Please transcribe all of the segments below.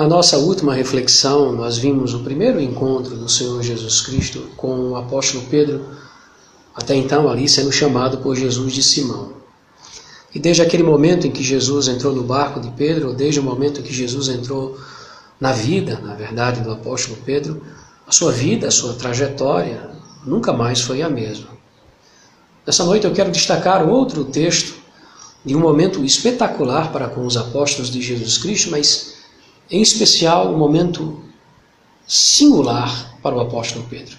Na nossa última reflexão, nós vimos o primeiro encontro do Senhor Jesus Cristo com o apóstolo Pedro, até então ali sendo chamado por Jesus de Simão. E desde aquele momento em que Jesus entrou no barco de Pedro, desde o momento em que Jesus entrou na vida, na verdade, do apóstolo Pedro, a sua vida, a sua trajetória nunca mais foi a mesma. Nessa noite eu quero destacar outro texto de um momento espetacular para com os apóstolos de Jesus Cristo, mas em especial um momento singular para o apóstolo Pedro.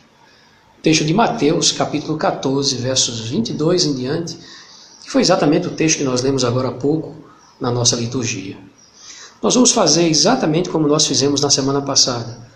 O texto de Mateus, capítulo 14, versos 22 em diante, que foi exatamente o texto que nós lemos agora há pouco na nossa liturgia. Nós vamos fazer exatamente como nós fizemos na semana passada.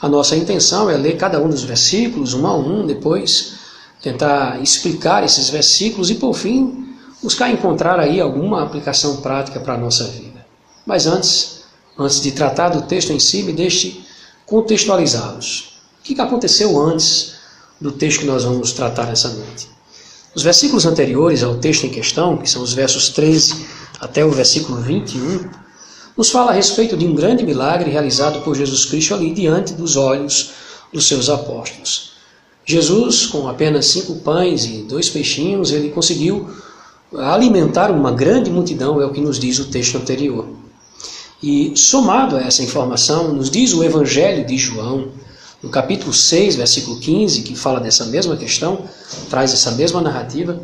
A nossa intenção é ler cada um dos versículos, um a um, depois tentar explicar esses versículos e, por fim, buscar encontrar aí alguma aplicação prática para a nossa vida. Mas antes, antes de tratar do texto em si, me deixe contextualizá-los. O que aconteceu antes do texto que nós vamos tratar nessa noite? Os versículos anteriores ao texto em questão, que são os versos 13 até o versículo 21, nos fala a respeito de um grande milagre realizado por Jesus Cristo ali diante dos olhos dos seus apóstolos. Jesus, com apenas cinco pães e dois peixinhos, ele conseguiu alimentar uma grande multidão, é o que nos diz o texto anterior. E somado a essa informação, nos diz o Evangelho de João, no capítulo 6, versículo 15, que fala dessa mesma questão, traz essa mesma narrativa,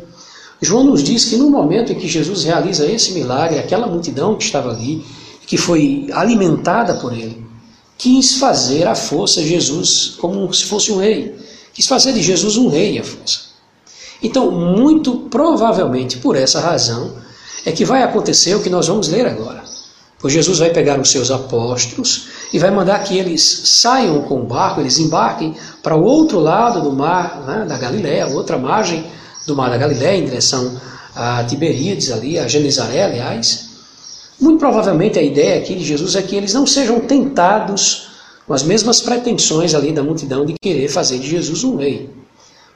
João nos diz que no momento em que Jesus realiza esse milagre, aquela multidão que estava ali, que foi alimentada por ele, quis fazer à força Jesus como se fosse um rei. Quis fazer de Jesus um rei à força. Então, muito provavelmente por essa razão, é que vai acontecer o que nós vamos ler agora. Pois Jesus vai pegar os seus apóstolos e vai mandar que eles saiam com o barco, eles embarquem para o outro lado do mar né, da Galiléia, outra margem do mar da Galiléia, em direção a Tiberíades, ali, a Genezaré, aliás. Muito provavelmente a ideia aqui de Jesus é que eles não sejam tentados com as mesmas pretensões ali da multidão de querer fazer de Jesus um rei.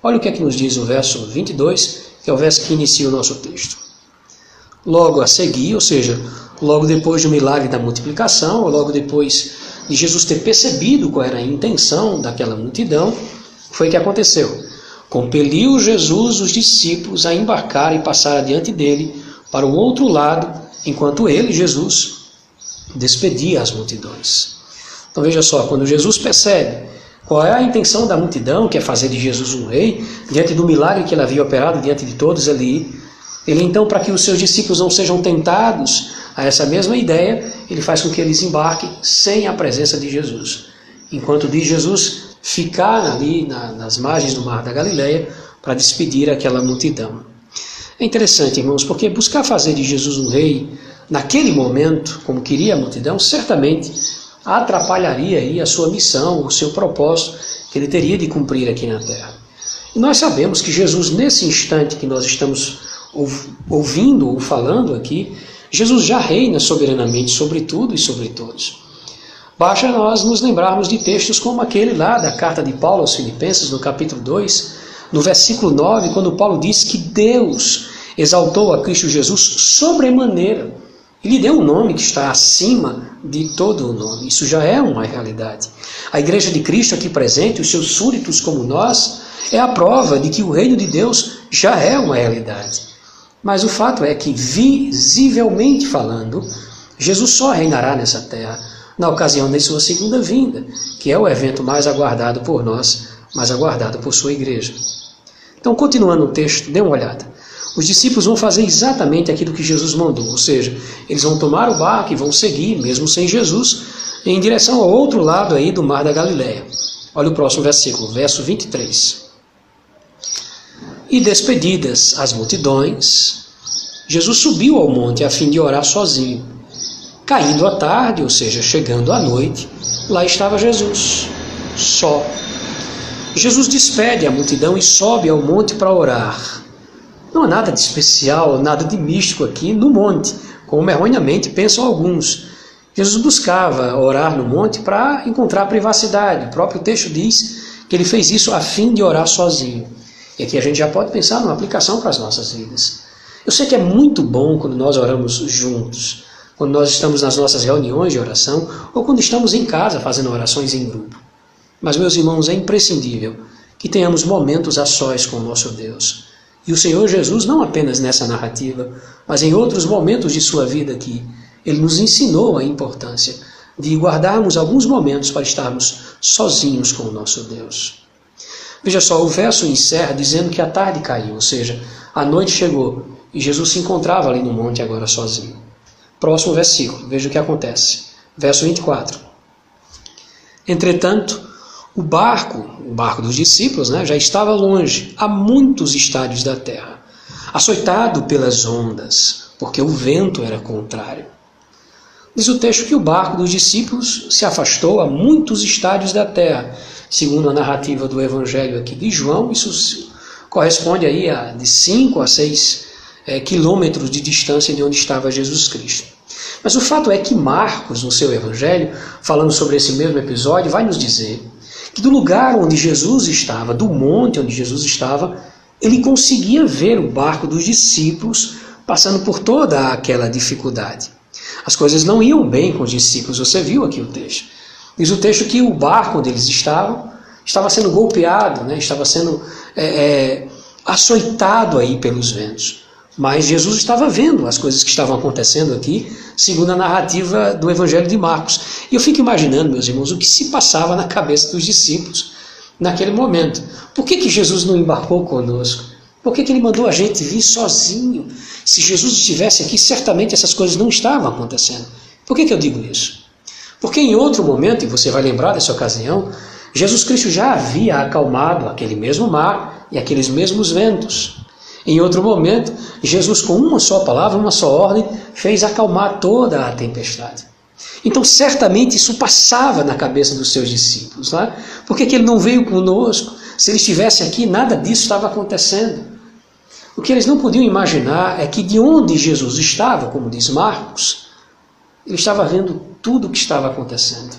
Olha o que é que nos diz o verso 22, que é o verso que inicia o nosso texto. Logo a seguir, ou seja, logo depois do milagre da multiplicação, ou logo depois de Jesus ter percebido qual era a intenção daquela multidão, foi que aconteceu. Compeliu Jesus os discípulos a embarcar e passar adiante dele para o outro lado, enquanto ele, Jesus, despedia as multidões. Então veja só, quando Jesus percebe qual é a intenção da multidão, que é fazer de Jesus um rei, diante do milagre que ele havia operado diante de todos ali, ele então, para que os seus discípulos não sejam tentados a essa mesma ideia, ele faz com que eles embarquem sem a presença de Jesus. Enquanto diz Jesus ficar ali na, nas margens do mar da Galileia para despedir aquela multidão. É interessante, irmãos, porque buscar fazer de Jesus um rei naquele momento, como queria a multidão, certamente atrapalharia aí a sua missão, o seu propósito que ele teria de cumprir aqui na terra. E nós sabemos que Jesus, nesse instante que nós estamos ouvindo ou falando aqui, Jesus já reina soberanamente sobre tudo e sobre todos. Basta nós nos lembrarmos de textos como aquele lá da carta de Paulo aos Filipenses, no capítulo 2, no versículo 9, quando Paulo diz que Deus exaltou a Cristo Jesus sobremaneira e lhe deu um nome que está acima de todo o nome. Isso já é uma realidade. A Igreja de Cristo aqui presente, os seus súditos como nós, é a prova de que o reino de Deus já é uma realidade. Mas o fato é que, visivelmente falando, Jesus só reinará nessa terra na ocasião da sua segunda vinda, que é o evento mais aguardado por nós, mais aguardado por sua igreja. Então, continuando o texto, dê uma olhada. Os discípulos vão fazer exatamente aquilo que Jesus mandou, ou seja, eles vão tomar o barco e vão seguir, mesmo sem Jesus, em direção ao outro lado aí do mar da Galileia. Olha o próximo versículo, verso 23. E despedidas as multidões, Jesus subiu ao monte a fim de orar sozinho. Caindo a tarde, ou seja, chegando à noite, lá estava Jesus, só. Jesus despede a multidão e sobe ao monte para orar. Não há nada de especial, nada de místico aqui no monte, como erroneamente pensam alguns. Jesus buscava orar no monte para encontrar privacidade. O próprio texto diz que ele fez isso a fim de orar sozinho. E aqui a gente já pode pensar numa aplicação para as nossas vidas. Eu sei que é muito bom quando nós oramos juntos. quando nós estamos nas nossas reuniões de oração ou quando estamos em casa fazendo orações em grupo. Mas, meus irmãos, é imprescindível que tenhamos momentos a sós com o nosso Deus. E o Senhor Jesus, não apenas nessa narrativa, mas em outros momentos de sua vida aqui, ele nos ensinou a importância de guardarmos alguns momentos para estarmos sozinhos com o nosso Deus. Veja só, o verso encerra dizendo que a tarde caiu, ou seja, a noite chegou e Jesus se encontrava ali no monte agora sozinho. Próximo versículo, veja o que acontece. Verso 24. Entretanto, o barco, o barco dos discípulos, né, já estava longe, a muitos estádios da terra, açoitado pelas ondas, porque o vento era contrário. Diz o texto que o barco dos discípulos se afastou a muitos estádios da terra, segundo a narrativa do Evangelho aqui de João, isso corresponde aí a de 5 a 6 é, quilômetros de distância de onde estava Jesus Cristo. Mas o fato é que Marcos, no seu Evangelho, falando sobre esse mesmo episódio, vai nos dizer que do lugar onde Jesus estava, do monte onde Jesus estava, ele conseguia ver o barco dos discípulos passando por toda aquela dificuldade. As coisas não iam bem com os discípulos, você viu aqui o texto. Diz o texto que o barco onde eles estavam estava sendo golpeado, né? estava sendo é, é, açoitado aí pelos ventos. Mas Jesus estava vendo as coisas que estavam acontecendo aqui, segundo a narrativa do Evangelho de Marcos. E eu fico imaginando, meus irmãos, o que se passava na cabeça dos discípulos naquele momento. Por que, que Jesus não embarcou conosco? Por que, que ele mandou a gente vir sozinho? Se Jesus estivesse aqui, certamente essas coisas não estavam acontecendo. Por que, que eu digo isso? Porque em outro momento, e você vai lembrar dessa ocasião, Jesus Cristo já havia acalmado aquele mesmo mar e aqueles mesmos ventos. Em outro momento, Jesus, com uma só palavra, uma só ordem, fez acalmar toda a tempestade. Então, certamente isso passava na cabeça dos seus discípulos. Né? Por que, que ele não veio conosco? Se ele estivesse aqui, nada disso estava acontecendo. O que eles não podiam imaginar é que de onde Jesus estava, como diz Marcos, ele estava vendo tudo o que estava acontecendo.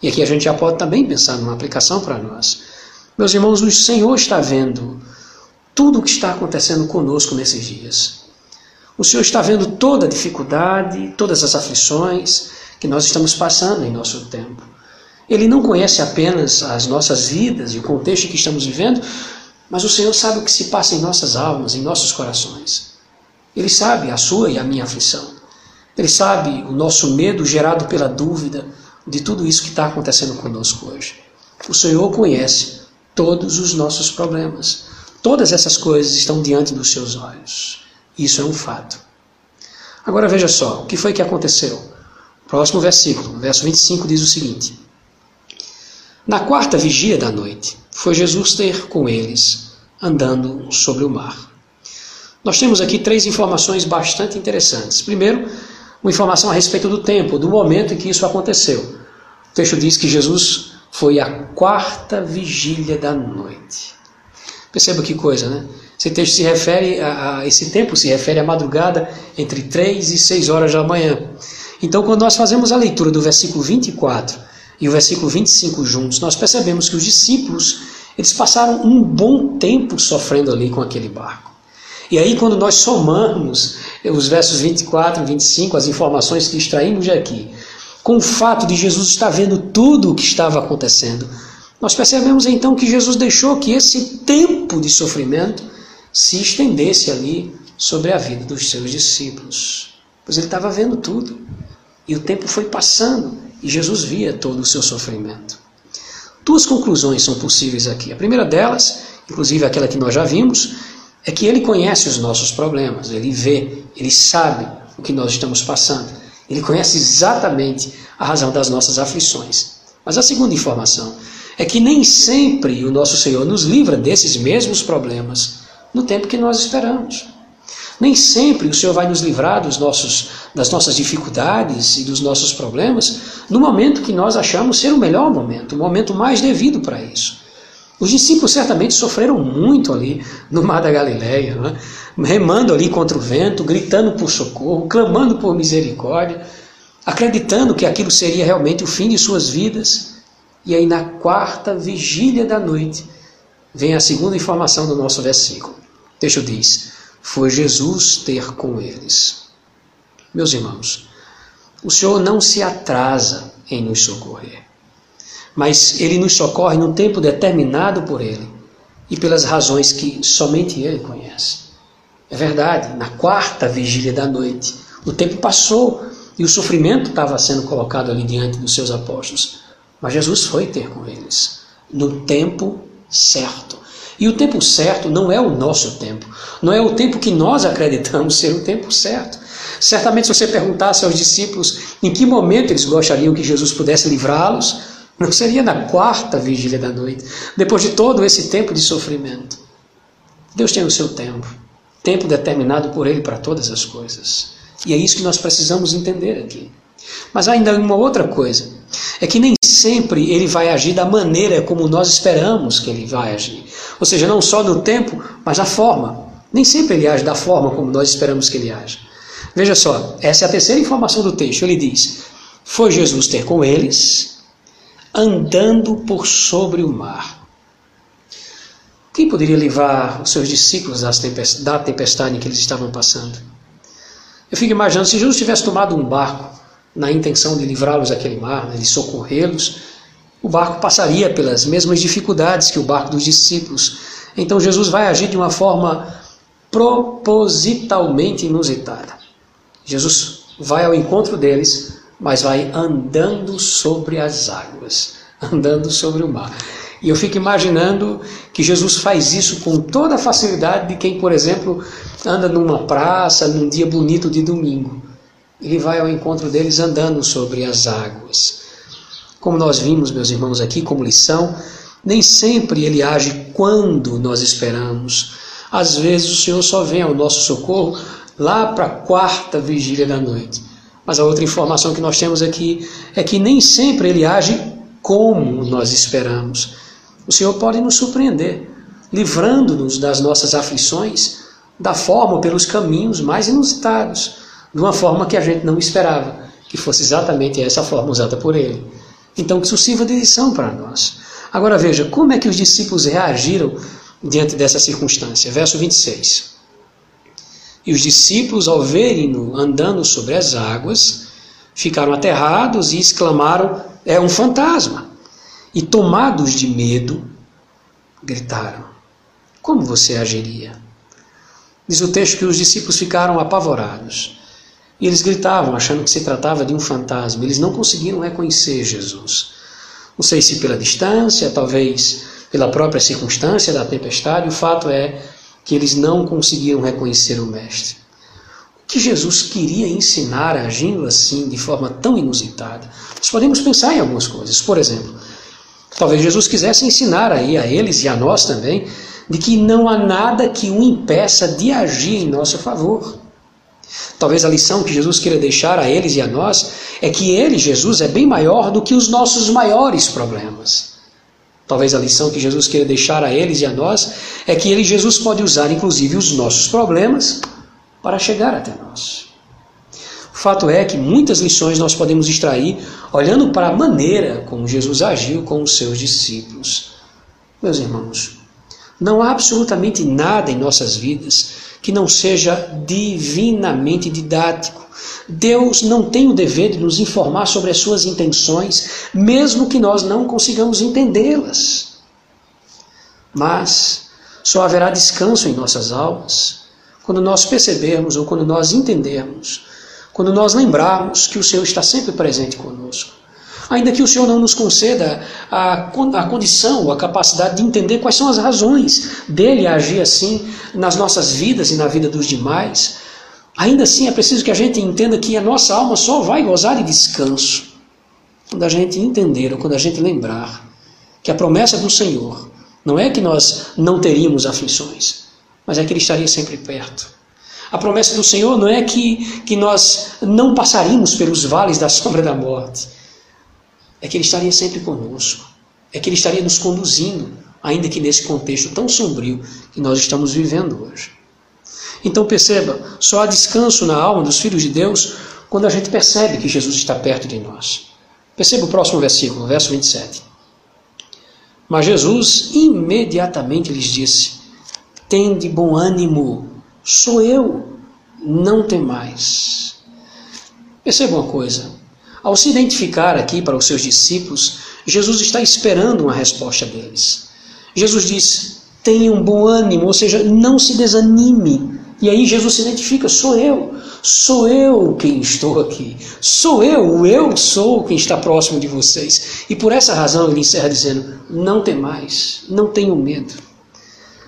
E aqui a gente já pode também pensar numa aplicação para nós. Meus irmãos, o Senhor está vendo tudo o que está acontecendo conosco nesses dias. O Senhor está vendo toda a dificuldade, todas as aflições que nós estamos passando em nosso tempo. Ele não conhece apenas as nossas vidas e o contexto que estamos vivendo, mas o Senhor sabe o que se passa em nossas almas, em nossos corações. Ele sabe a sua e a minha aflição. Ele sabe o nosso medo gerado pela dúvida de tudo isso que está acontecendo conosco hoje. O Senhor conhece todos os nossos problemas. Todas essas coisas estão diante dos seus olhos. Isso é um fato. Agora veja só, o que foi que aconteceu? Próximo versículo, verso 25 diz o seguinte: Na quarta vigia da noite, foi Jesus ter com eles, andando sobre o mar. Nós temos aqui três informações bastante interessantes. Primeiro, uma informação a respeito do tempo, do momento em que isso aconteceu. O texto diz que Jesus foi a quarta vigília da noite. Perceba que coisa, né? Esse texto se refere a, a, esse tempo se refere à madrugada entre 3 e 6 horas da manhã. Então, quando nós fazemos a leitura do versículo 24 e o versículo 25 juntos, nós percebemos que os discípulos, eles passaram um bom tempo sofrendo ali com aquele barco. E aí, quando nós somamos os versos 24 e 25, as informações que extraímos de aqui, com o fato de Jesus estar vendo tudo o que estava acontecendo, nós percebemos então que Jesus deixou que esse tempo de sofrimento se estendesse ali sobre a vida dos seus discípulos. Pois ele estava vendo tudo. E o tempo foi passando e Jesus via todo o seu sofrimento. Duas conclusões são possíveis aqui. A primeira delas, inclusive aquela que nós já vimos, é que ele conhece os nossos problemas, ele vê, ele sabe o que nós estamos passando, ele conhece exatamente a razão das nossas aflições. Mas a segunda informação é que nem sempre o nosso Senhor nos livra desses mesmos problemas no tempo que nós esperamos. Nem sempre o Senhor vai nos livrar dos nossos, das nossas dificuldades e dos nossos problemas no momento que nós achamos ser o melhor momento, o momento mais devido para isso. Os discípulos certamente sofreram muito ali no Mar da Galileia, né? remando ali contra o vento, gritando por socorro, clamando por misericórdia, acreditando que aquilo seria realmente o fim de suas vidas. E aí, na quarta vigília da noite, vem a segunda informação do nosso versículo. O texto diz: Foi Jesus ter com eles. Meus irmãos, O Senhor não se atrasa em nos socorrer, mas Ele nos socorre num tempo determinado por Ele e pelas razões que somente Ele conhece. É verdade, na quarta vigília da noite, o tempo passou e o sofrimento estava sendo colocado ali diante dos seus apóstolos, mas Jesus foi ter com eles no tempo certo. E o tempo certo não é o nosso tempo, não é o tempo que nós acreditamos ser o tempo certo. Certamente, se você perguntasse aos discípulos em que momento eles gostariam que Jesus pudesse livrá-los, não seria na quarta vigília da noite, depois de todo esse tempo de sofrimento. Deus tem o seu tempo, tempo determinado por Ele para todas as coisas. E é isso que nós precisamos entender aqui. Mas ainda uma outra coisa, é que nem sempre ele vai agir da maneira como nós esperamos que ele vai agir. Ou seja, não só no tempo, mas na forma. Nem sempre ele age da forma como nós esperamos que ele age. Veja só, essa é a terceira informação do texto. Ele diz: Foi Jesus ter com eles, andando por sobre o mar. Quem poderia livrar os seus discípulos da tempestade em que eles estavam passando? Eu fico imaginando se Jesus tivesse tomado um barco na intenção de livrá-los daquele mar, né, de socorrê-los, o barco passaria pelas mesmas dificuldades que o barco dos discípulos. Então Jesus vai agir de uma forma propositalmente inusitada. Jesus vai ao encontro deles, mas vai andando sobre as águas, andando sobre o mar. E eu fico imaginando que Jesus faz isso com toda a facilidade de quem, por exemplo, anda numa praça num dia bonito de domingo. Ele vai ao encontro deles andando sobre as águas. Como nós vimos, meus irmãos, aqui como lição, nem sempre ele age quando nós esperamos. Às vezes o Senhor só vem ao nosso socorro lá para a quarta vigília da noite. Mas a outra informação que nós temos aqui é que nem sempre ele age como nós esperamos. O Senhor pode nos surpreender, livrando-nos das nossas aflições da forma, pelos caminhos mais inusitados, de uma forma que a gente não esperava, que fosse exatamente essa forma usada por ele. Então, que isso sirva de lição para nós. Agora veja, como é que os discípulos reagiram diante dessa circunstância? Verso 26. E os discípulos, ao verem-no andando sobre as águas, ficaram aterrados e exclamaram: É um fantasma! E tomados de medo, gritaram: Como você agiria? Diz o texto que os discípulos ficaram apavorados. E eles gritavam, achando que se tratava de um fantasma. Eles não conseguiram reconhecer Jesus. Não sei se pela distância, talvez pela própria circunstância da tempestade, o fato é que eles não conseguiram reconhecer o Mestre. O que Jesus queria ensinar agindo assim, de forma tão inusitada? Nós podemos pensar em algumas coisas. Por exemplo, talvez Jesus quisesse ensinar aí a eles e a nós também de que não há nada que o impeça de agir em nosso favor. Talvez a lição que Jesus queira deixar a eles e a nós é que ele, Jesus, é bem maior do que os nossos maiores problemas. Talvez a lição que Jesus queira deixar a eles e a nós é que ele, Jesus, pode usar inclusive os nossos problemas para chegar até nós. O fato é que muitas lições nós podemos extrair olhando para a maneira como Jesus agiu com os seus discípulos. Meus irmãos, não há absolutamente nada em nossas vidas que não seja divinamente didático. Deus não tem o dever de nos informar sobre as suas intenções, mesmo que nós não consigamos entendê-las. Mas só haverá descanso em nossas almas quando nós percebermos ou quando nós entendermos, quando nós lembrarmos que o Senhor está sempre presente conosco. Ainda que o Senhor não nos conceda a, a condição, a capacidade de entender quais são as razões dele agir assim nas nossas vidas e na vida dos demais, Ainda assim, é preciso que a gente entenda que a nossa alma só vai gozar de descanso quando a gente entender ou quando a gente lembrar que a promessa do Senhor não é que nós não teríamos aflições, mas é que Ele estaria sempre perto. A promessa do Senhor não é que, que nós não passaríamos pelos vales da sombra da morte, é que Ele estaria sempre conosco, é que Ele estaria nos conduzindo, ainda que nesse contexto tão sombrio que nós estamos vivendo hoje. Então perceba, só há descanso na alma dos filhos de Deus quando a gente percebe que Jesus está perto de nós. Perceba o próximo versículo, verso 27. Mas Jesus imediatamente lhes disse: Tende bom ânimo, sou eu, não temais. Perceba uma coisa: ao se identificar aqui para os seus discípulos, Jesus está esperando uma resposta deles. Jesus diz: tenha um bom ânimo, ou seja, não se desanime. E aí Jesus se identifica: sou eu, sou eu quem estou aqui, sou eu, eu sou quem está próximo de vocês. E por essa razão ele encerra dizendo: não tem mais, não tenham medo.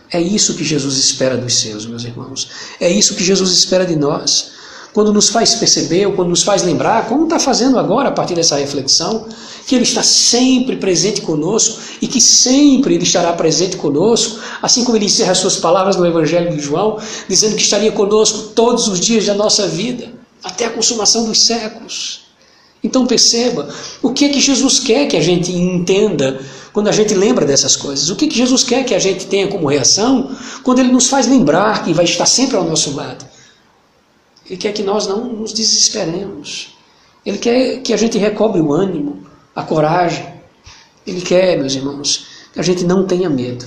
É isso que Jesus espera dos seus, meus irmãos. É isso que Jesus espera de nós quando nos faz perceber, ou quando nos faz lembrar, como está fazendo agora a partir dessa reflexão, que Ele está sempre presente conosco e que sempre Ele estará presente conosco, assim como Ele encerra as suas palavras no Evangelho de João, dizendo que estaria conosco todos os dias da nossa vida, até a consumação dos séculos. Então perceba, o que é que Jesus quer que a gente entenda quando a gente lembra dessas coisas? O que, é que Jesus quer que a gente tenha como reação quando Ele nos faz lembrar que vai estar sempre ao nosso lado? Ele quer que nós não nos desesperemos. Ele quer que a gente recobre o ânimo, a coragem. Ele quer, meus irmãos, que a gente não tenha medo.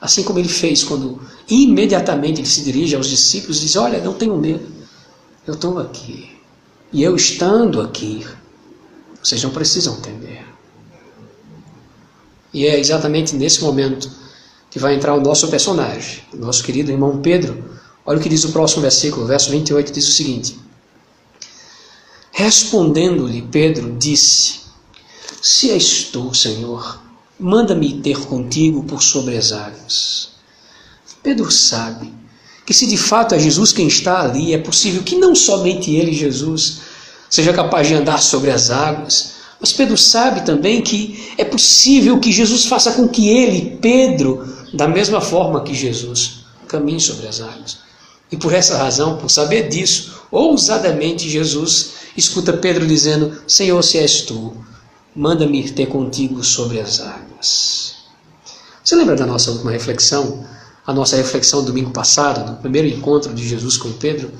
Assim como ele fez quando imediatamente ele se dirige aos discípulos e diz: Olha, não tenham medo, eu estou aqui. E eu estando aqui, vocês não precisam temer. E é exatamente nesse momento que vai entrar o nosso personagem, o nosso querido irmão Pedro, Olha o que diz o próximo versículo, verso 28 diz o seguinte: Respondendo-lhe, Pedro disse: Se és tu, Senhor, manda-me ter contigo por sobre as águas. Pedro sabe que se de fato é Jesus quem está ali, é possível que não somente ele, Jesus, seja capaz de andar sobre as águas, mas Pedro sabe também que é possível que Jesus faça com que ele, Pedro, da mesma forma que Jesus, caminhe sobre as águas. E por essa razão, por saber disso, ousadamente Jesus escuta Pedro dizendo: Senhor, se és tu, manda-me ir ter contigo sobre as águas. Você lembra da nossa última reflexão? A nossa reflexão domingo passado, no primeiro encontro de Jesus com Pedro?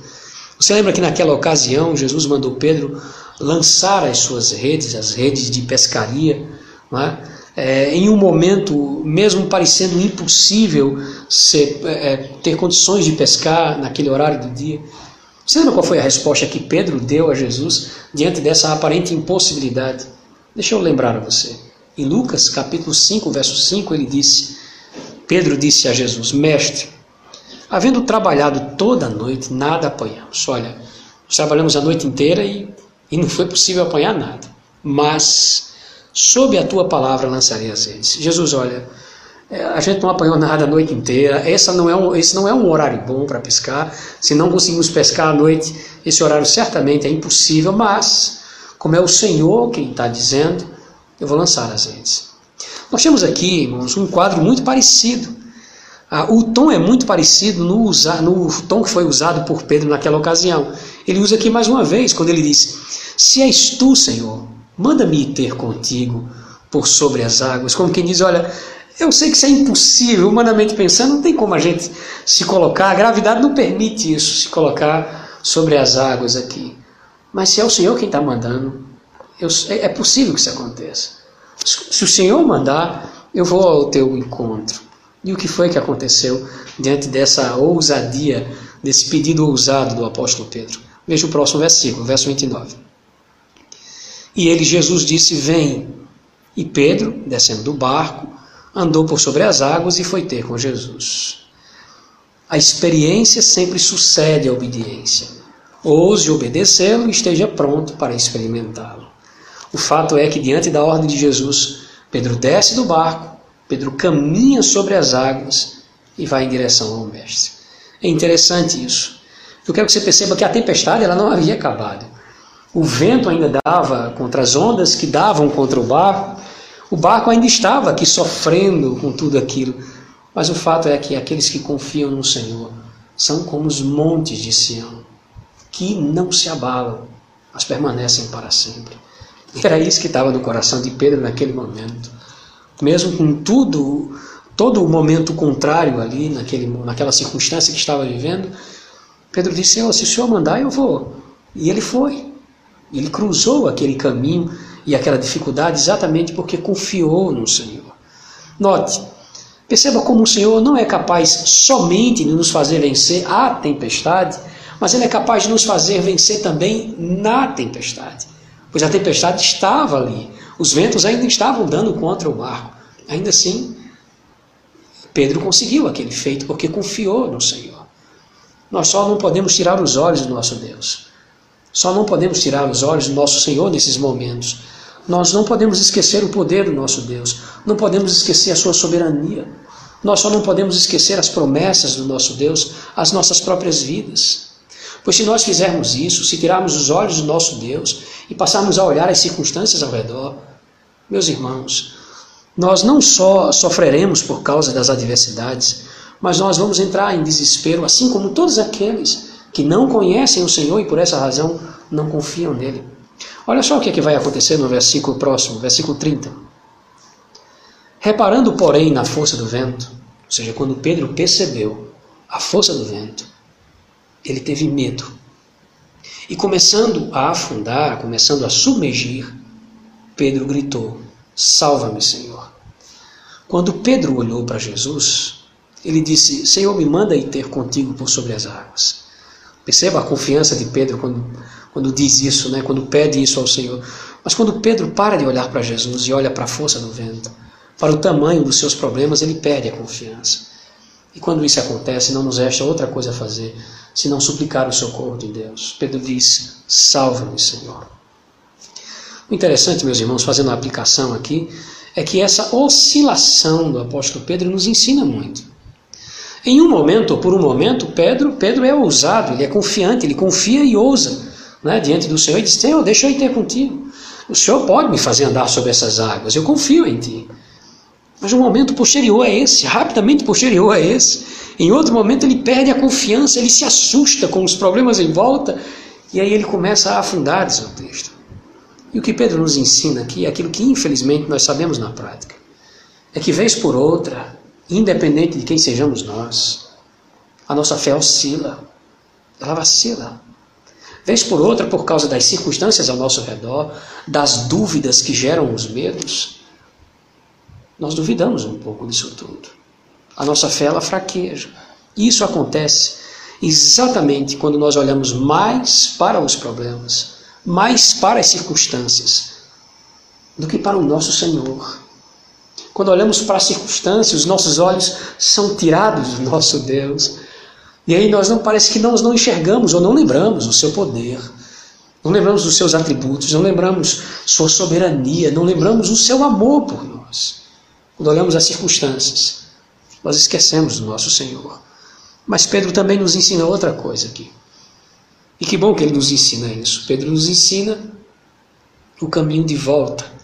Você lembra que naquela ocasião Jesus mandou Pedro lançar as suas redes, as redes de pescaria, não é? É, em um momento, mesmo parecendo impossível ser, é, é, ter condições de pescar naquele horário do dia. Você lembra qual foi a resposta que Pedro deu a Jesus diante dessa aparente impossibilidade? Deixa eu lembrar a você. Em Lucas capítulo 5, verso 5, ele disse: Pedro disse a Jesus: Mestre, havendo trabalhado toda a noite, nada apanhamos. Olha, nós trabalhamos a noite inteira e, e não foi possível apanhar nada. Mas sob a tua palavra lançarei as redes. Jesus, olha, é, a gente não apanhou nada a noite inteira, essa não é um, esse não é um horário bom para pescar, se não conseguimos pescar à noite, esse horário certamente é impossível, mas, como é o Senhor quem está dizendo, eu vou lançar as redes. Nós temos aqui, irmãos, um quadro muito parecido. Ah, o tom é muito parecido no, usa, no tom que foi usado por Pedro naquela ocasião. Ele usa aqui mais uma vez, quando ele diz: Se és tu, Senhor, Manda-me ter contigo por sobre as águas. Como quem diz: Olha, eu sei que isso é impossível, humanamente pensando, não tem como a gente se colocar, a gravidade não permite isso, se colocar sobre as águas aqui. Mas se é o Senhor quem está mandando, eu, é, é possível que isso aconteça. Se o Senhor mandar, eu vou ao teu encontro. E o que foi que aconteceu diante dessa ousadia, desse pedido ousado do apóstolo Pedro? Veja o próximo versículo, verso 29. E ele, Jesus, disse: Vem. E Pedro, descendo do barco, andou por sobre as águas e foi ter com Jesus. A experiência sempre sucede à obediência. Ouse obedecê-lo e esteja pronto para experimentá-lo. O fato é que, diante da ordem de Jesus, Pedro desce do barco, Pedro caminha sobre as águas e vai em direção ao Mestre. É interessante isso. Eu quero que você perceba que a tempestade ela não havia acabado. O vento ainda dava contra as ondas que davam contra o barco. O barco ainda estava aqui sofrendo com tudo aquilo. Mas o fato é que aqueles que confiam no Senhor são como os montes de Sião, que não se abalam, mas permanecem para sempre. Era isso que estava no coração de Pedro naquele momento. Mesmo com tudo, todo o momento contrário ali, naquele, naquela circunstância que estava vivendo, Pedro disse: Se o Senhor mandar, eu vou. E ele foi. Ele cruzou aquele caminho e aquela dificuldade exatamente porque confiou no Senhor. Note, perceba como o Senhor não é capaz somente de nos fazer vencer a tempestade, mas Ele é capaz de nos fazer vencer também na tempestade. Pois a tempestade estava ali, os ventos ainda estavam dando contra o barco. Ainda assim, Pedro conseguiu aquele feito porque confiou no Senhor. Nós só não podemos tirar os olhos do nosso Deus. Só não podemos tirar os olhos do nosso Senhor nesses momentos. Nós não podemos esquecer o poder do nosso Deus. Não podemos esquecer a sua soberania. Nós só não podemos esquecer as promessas do nosso Deus, as nossas próprias vidas. Pois se nós fizermos isso, se tirarmos os olhos do nosso Deus e passarmos a olhar as circunstâncias ao redor, meus irmãos, nós não só sofreremos por causa das adversidades, mas nós vamos entrar em desespero, assim como todos aqueles que não conhecem o Senhor e por essa razão não confiam nele. Olha só o que, é que vai acontecer no versículo próximo, versículo 30. Reparando, porém, na força do vento, ou seja, quando Pedro percebeu a força do vento, ele teve medo. E começando a afundar, começando a submergir, Pedro gritou: Salva-me, Senhor. Quando Pedro olhou para Jesus, ele disse: Senhor, me manda ir ter contigo por sobre as águas. Perceba a confiança de Pedro quando, quando diz isso, né? quando pede isso ao Senhor. Mas quando Pedro para de olhar para Jesus e olha para a força do vento, para o tamanho dos seus problemas, ele perde a confiança. E quando isso acontece, não nos resta outra coisa a fazer senão suplicar o socorro de Deus. Pedro diz: Salva-me, Senhor. O interessante, meus irmãos, fazendo a aplicação aqui, é que essa oscilação do apóstolo Pedro nos ensina muito. Em um momento, por um momento, Pedro, Pedro é ousado, ele é confiante, ele confia e ousa né, diante do Senhor e diz: Senhor, deixa eu ir ter contigo. O Senhor pode me fazer andar sobre essas águas, eu confio em Ti. Mas um momento posterior a esse, rapidamente posterior a esse, em outro momento ele perde a confiança, ele se assusta com os problemas em volta e aí ele começa a afundar, diz o texto. E o que Pedro nos ensina aqui é aquilo que infelizmente nós sabemos na prática. É que vez por outra, independente de quem sejamos nós, a nossa fé oscila, ela vacila. Vez por outra, por causa das circunstâncias ao nosso redor, das dúvidas que geram os medos, nós duvidamos um pouco disso tudo. A nossa fé ela fraqueja. Isso acontece exatamente quando nós olhamos mais para os problemas, mais para as circunstâncias, do que para o nosso Senhor. Quando olhamos para as circunstâncias, os nossos olhos são tirados do nosso Deus. E aí nós não parece que nós não enxergamos ou não lembramos o seu poder. Não lembramos os seus atributos, não lembramos sua soberania, não lembramos o seu amor por nós. Quando olhamos as circunstâncias, nós esquecemos do nosso Senhor. Mas Pedro também nos ensina outra coisa aqui. E que bom que ele nos ensina isso. Pedro nos ensina o caminho de volta.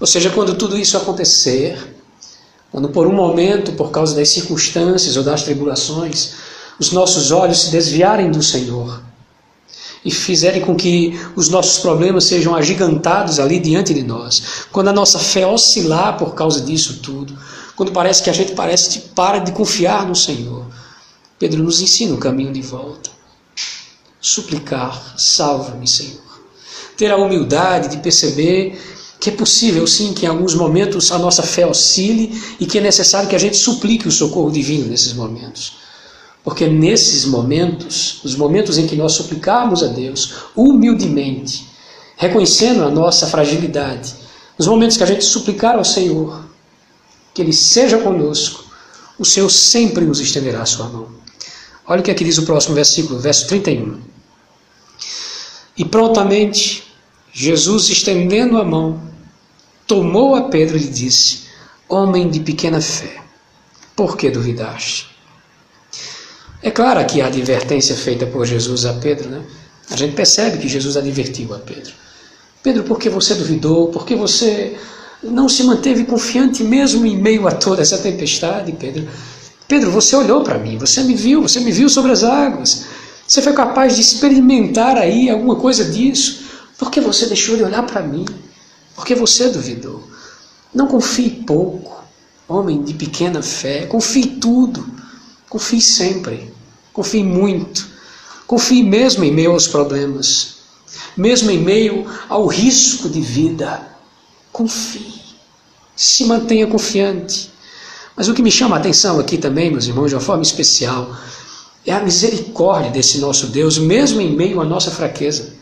Ou seja, quando tudo isso acontecer, quando por um momento, por causa das circunstâncias ou das tribulações, os nossos olhos se desviarem do Senhor, e fizerem com que os nossos problemas sejam agigantados ali diante de nós. Quando a nossa fé oscilar por causa disso tudo, quando parece que a gente parece que para de confiar no Senhor, Pedro nos ensina o caminho de volta. Suplicar, salva-me, Senhor. Ter a humildade de perceber que é possível, sim, que em alguns momentos a nossa fé oscile e que é necessário que a gente suplique o socorro divino nesses momentos. Porque nesses momentos, os momentos em que nós suplicarmos a Deus humildemente, reconhecendo a nossa fragilidade, nos momentos que a gente suplicar ao Senhor, que Ele seja conosco, o Senhor sempre nos estenderá a sua mão. Olha o que aqui diz o próximo versículo, verso 31. E prontamente, Jesus, estendendo a mão, tomou a Pedro e disse: Homem de pequena fé, por que duvidaste? É claro que a advertência feita por Jesus a Pedro, né? A gente percebe que Jesus advertiu a Pedro. Pedro, por que você duvidou? Por que você não se manteve confiante mesmo em meio a toda essa tempestade, Pedro? Pedro, você olhou para mim, você me viu, você me viu sobre as águas. Você foi capaz de experimentar aí alguma coisa disso. Por que você deixou de olhar para mim? Por que você duvidou? Não confie pouco, homem de pequena fé, confie tudo. Confie sempre, confie muito, confie mesmo em meio aos problemas, mesmo em meio ao risco de vida. Confie, se mantenha confiante. Mas o que me chama a atenção aqui também, meus irmãos, de uma forma especial, É a misericórdia desse nosso Deus, mesmo em meio à nossa fraqueza.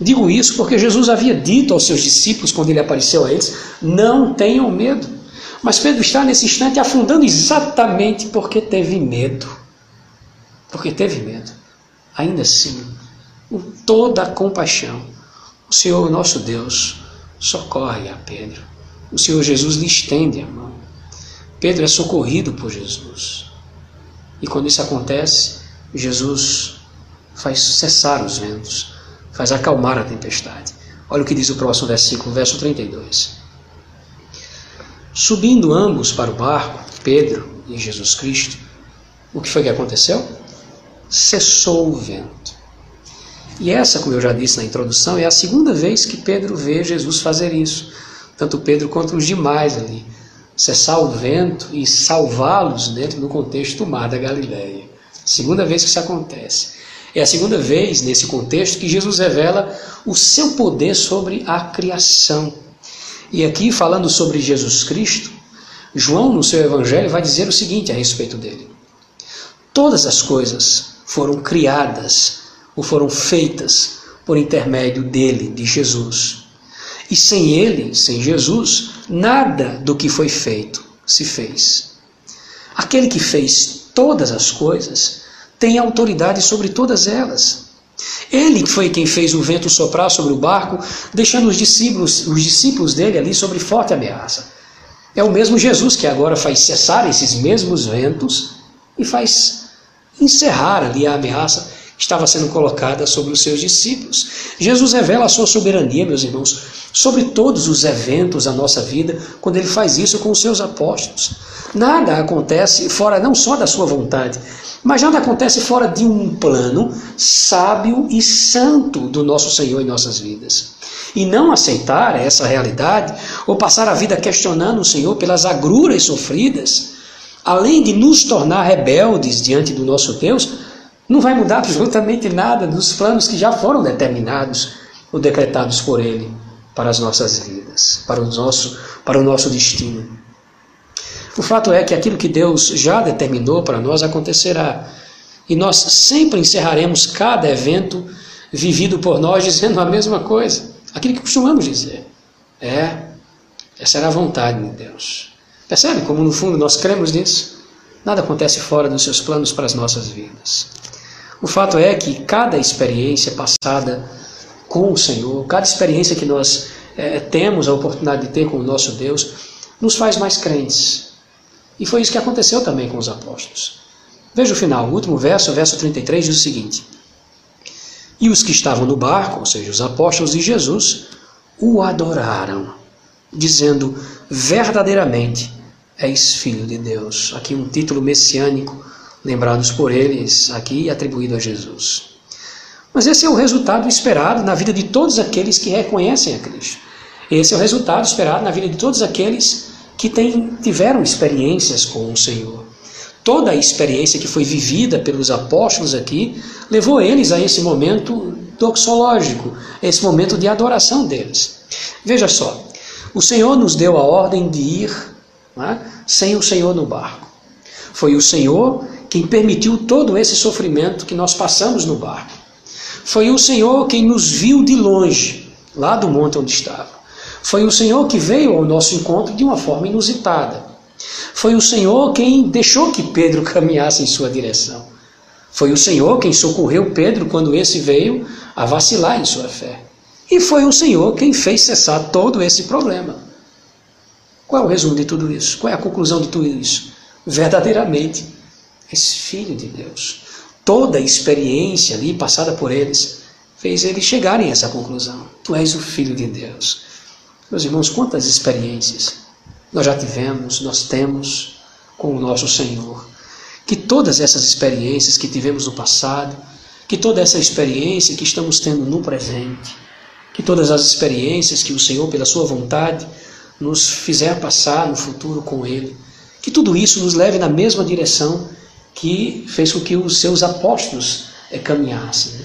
Digo isso porque Jesus havia dito aos seus discípulos, quando ele apareceu a eles: não tenham medo. Mas Pedro está nesse instante afundando exatamente porque teve medo. Porque teve medo. Ainda assim, com toda a compaixão, o Senhor, nosso Deus, socorre a Pedro. O Senhor Jesus lhe estende a mão. Pedro é socorrido por Jesus. E quando isso acontece, Jesus faz cessar os ventos, faz acalmar a tempestade. Olha o que diz o próximo versículo, verso 32. Subindo ambos para o barco, Pedro e Jesus Cristo, o que foi que aconteceu? Cessou o vento. E essa, como eu já disse na introdução, é a segunda vez que Pedro vê Jesus fazer isso. Tanto Pedro quanto os demais ali cessar o vento e salvá-los dentro do contexto do mar da Galileia. Segunda vez que isso acontece. É a segunda vez nesse contexto que Jesus revela o seu poder sobre a criação. E aqui, falando sobre Jesus Cristo, João, no seu evangelho, vai dizer o seguinte a respeito dele: Todas as coisas foram criadas ou foram feitas por intermédio dele, de Jesus. E sem ele, sem Jesus, nada do que foi feito se fez. Aquele que fez todas as coisas tem autoridade sobre todas elas. Ele foi quem fez o vento soprar sobre o barco, deixando os discípulos, os discípulos dele ali sobre forte ameaça. É o mesmo Jesus que agora faz cessar esses mesmos ventos e faz encerrar ali a ameaça estava sendo colocada sobre os seus discípulos. Jesus revela a sua soberania, meus irmãos, sobre todos os eventos da nossa vida, quando ele faz isso com os seus apóstolos. Nada acontece fora não só da sua vontade, mas nada acontece fora de um plano sábio e santo do nosso Senhor em nossas vidas. E não aceitar essa realidade, ou passar a vida questionando o Senhor pelas agruras sofridas, além de nos tornar rebeldes diante do nosso Deus, não vai mudar absolutamente nada dos planos que já foram determinados ou decretados por Ele para as nossas vidas, para o nosso, para o nosso destino. O fato é que aquilo que Deus já determinou para nós acontecerá. E nós sempre encerraremos cada evento vivido por nós dizendo a mesma coisa. Aquilo que costumamos dizer. É, essa era a vontade de Deus. Percebe como no fundo nós cremos nisso? Nada acontece fora dos seus planos para as nossas vidas. O fato é que cada experiência passada com o Senhor, cada experiência que nós é, temos a oportunidade de ter com o nosso Deus, nos faz mais crentes. E foi isso que aconteceu também com os apóstolos. Veja o final, o último verso, o verso 33, diz o seguinte: E os que estavam no barco, ou seja, os apóstolos de Jesus, o adoraram, dizendo: Verdadeiramente és filho de Deus. Aqui um título messiânico lembrados por eles aqui atribuído a Jesus. Mas esse é o resultado esperado na vida de todos aqueles que reconhecem a Cristo. Esse é o resultado esperado na vida de todos aqueles que tem, tiveram experiências com o Senhor. Toda a experiência que foi vivida pelos apóstolos aqui levou eles a esse momento doxológico, esse momento de adoração deles. Veja só, o Senhor nos deu a ordem de ir é, sem o Senhor no barco. Foi o Senhor quem permitiu todo esse sofrimento que nós passamos no barco. Foi o Senhor quem nos viu de longe, lá do monte onde estava. Foi o Senhor que veio ao nosso encontro de uma forma inusitada. Foi o Senhor quem deixou que Pedro caminhasse em sua direção. Foi o Senhor quem socorreu Pedro quando esse veio a vacilar em sua fé. E foi o Senhor quem fez cessar todo esse problema. Qual é o resumo de tudo isso? Qual é a conclusão de tudo isso? Verdadeiramente, és filho de Deus. Toda a experiência ali passada por eles fez eles chegarem a essa conclusão. Tu és o filho de Deus. Meus irmãos, quantas experiências nós já tivemos, nós temos com o nosso Senhor. Que todas essas experiências que tivemos no passado, que toda essa experiência que estamos tendo no presente, que todas as experiências que o Senhor, pela Sua vontade, nos fizer passar no futuro com Ele, que tudo isso nos leve na mesma direção que fez com que os seus apóstolos é, caminhassem né?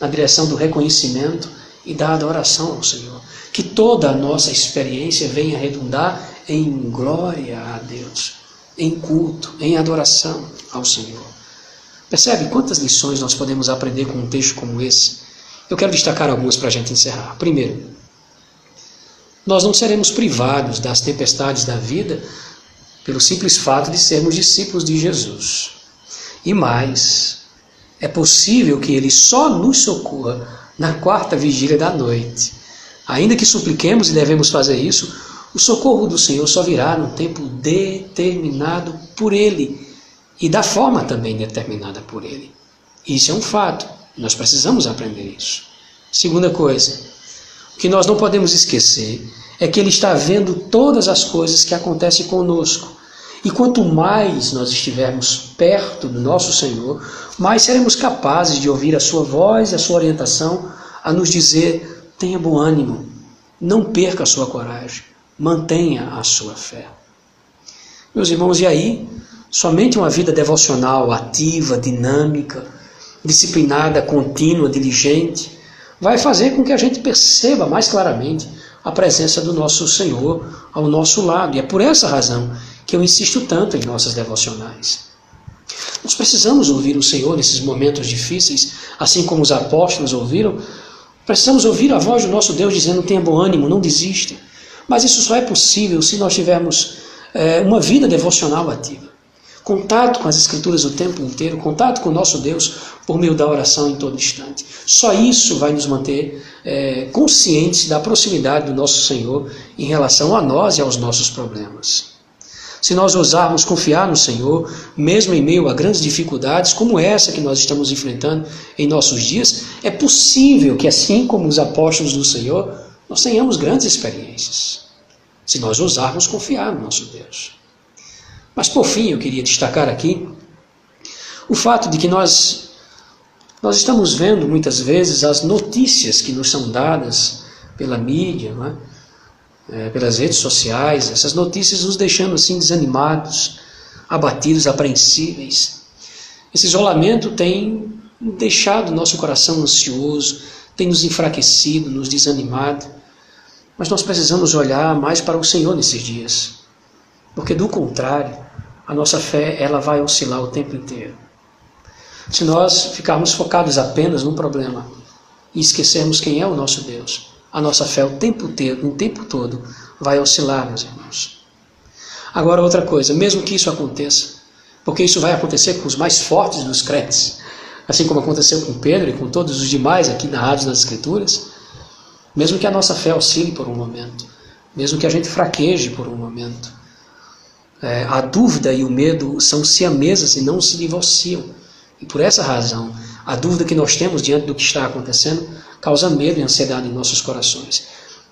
na direção do reconhecimento e da adoração ao Senhor. Que toda a nossa experiência venha redundar em glória a Deus, em culto, em adoração ao Senhor. Percebe quantas lições nós podemos aprender com um texto como esse? Eu quero destacar algumas para a gente encerrar. Primeiro, nós não seremos privados das tempestades da vida pelo simples fato de sermos discípulos de Jesus. E mais, é possível que Ele só nos socorra na quarta vigília da noite. Ainda que supliquemos e devemos fazer isso, o socorro do Senhor só virá no tempo determinado por Ele e da forma também determinada por Ele. Isso é um fato. Nós precisamos aprender isso. Segunda coisa, o que nós não podemos esquecer é que Ele está vendo todas as coisas que acontecem conosco. E quanto mais nós estivermos perto do nosso Senhor, mais seremos capazes de ouvir a Sua voz, a Sua orientação, a nos dizer: tenha bom ânimo, não perca a sua coragem, mantenha a sua fé. Meus irmãos, e aí? Somente uma vida devocional ativa, dinâmica, disciplinada, contínua, diligente, vai fazer com que a gente perceba mais claramente a presença do nosso Senhor ao nosso lado. E é por essa razão que eu insisto tanto em nossas devocionais. Nós precisamos ouvir o Senhor nesses momentos difíceis, assim como os apóstolos ouviram. Precisamos ouvir a voz do nosso Deus dizendo: tenha bom ânimo, não desista. Mas isso só é possível se nós tivermos é, uma vida devocional ativa. Contato com as Escrituras o tempo inteiro, contato com o nosso Deus por meio da oração em todo instante. Só isso vai nos manter é, conscientes da proximidade do nosso Senhor em relação a nós e aos nossos problemas. Se nós ousarmos confiar no Senhor, mesmo em meio a grandes dificuldades como essa que nós estamos enfrentando em nossos dias, é possível que, assim como os apóstolos do Senhor, nós tenhamos grandes experiências. Se nós ousarmos confiar no nosso Deus. Mas por fim, eu queria destacar aqui o fato de que nós nós estamos vendo muitas vezes as notícias que nos são dadas pela mídia, é? É, pelas redes sociais, essas notícias nos deixando assim desanimados, abatidos, apreensíveis. Esse isolamento tem deixado nosso coração ansioso, tem nos enfraquecido, nos desanimado. Mas nós precisamos olhar mais para o Senhor nesses dias. Porque do contrário, a nossa fé ela vai oscilar o tempo inteiro. Se nós ficarmos focados apenas no problema e esquecermos quem é o nosso Deus, a nossa fé o tempo inteiro, o tempo todo vai oscilar, meus irmãos. Agora outra coisa, mesmo que isso aconteça, porque isso vai acontecer com os mais fortes dos crentes, assim como aconteceu com Pedro e com todos os demais aqui narrados nas Escrituras, mesmo que a nossa fé oscile por um momento, mesmo que a gente fraqueje por um momento, é, a dúvida e o medo são siamesas e não se divorciam. E por essa razão, a dúvida que nós temos diante do que está acontecendo causa medo e ansiedade em nossos corações.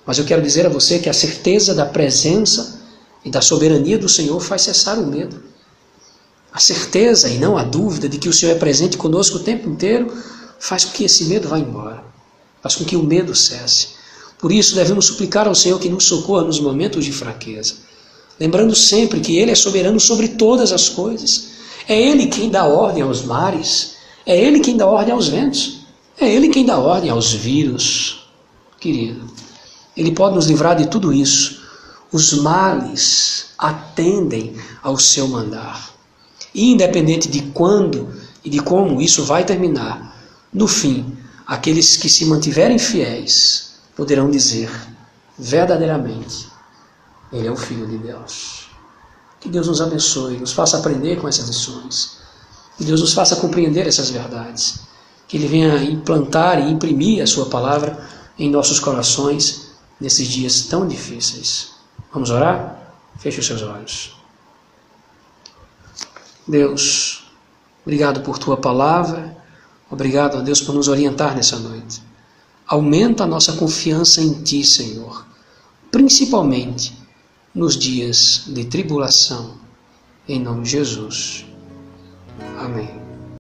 Mas eu quero dizer a você que a certeza da presença e da soberania do Senhor faz cessar o medo. A certeza e não a dúvida de que o Senhor é presente conosco o tempo inteiro faz com que esse medo vá embora, faz com que o medo cesse. Por isso devemos suplicar ao Senhor que nos socorra nos momentos de fraqueza lembrando sempre que Ele é soberano sobre todas as coisas. É Ele quem dá ordem aos mares, é Ele quem dá ordem aos ventos, é Ele quem dá ordem aos vírus. Querido, Ele pode nos livrar de tudo isso. Os males atendem ao seu mandar. E independente de quando e de como isso vai terminar, no fim, aqueles que se mantiverem fiéis poderão dizer verdadeiramente ele é o Filho de Deus. Que Deus nos abençoe, nos faça aprender com essas lições. Que Deus nos faça compreender essas verdades. Que Ele venha implantar e imprimir a Sua palavra em nossos corações nesses dias tão difíceis. Vamos orar? Feche os seus olhos. Deus, obrigado por Tua palavra. Obrigado, a Deus, por nos orientar nessa noite. Aumenta a nossa confiança em Ti, Senhor. Principalmente nos dias de tribulação. Em nome de Jesus. Amém.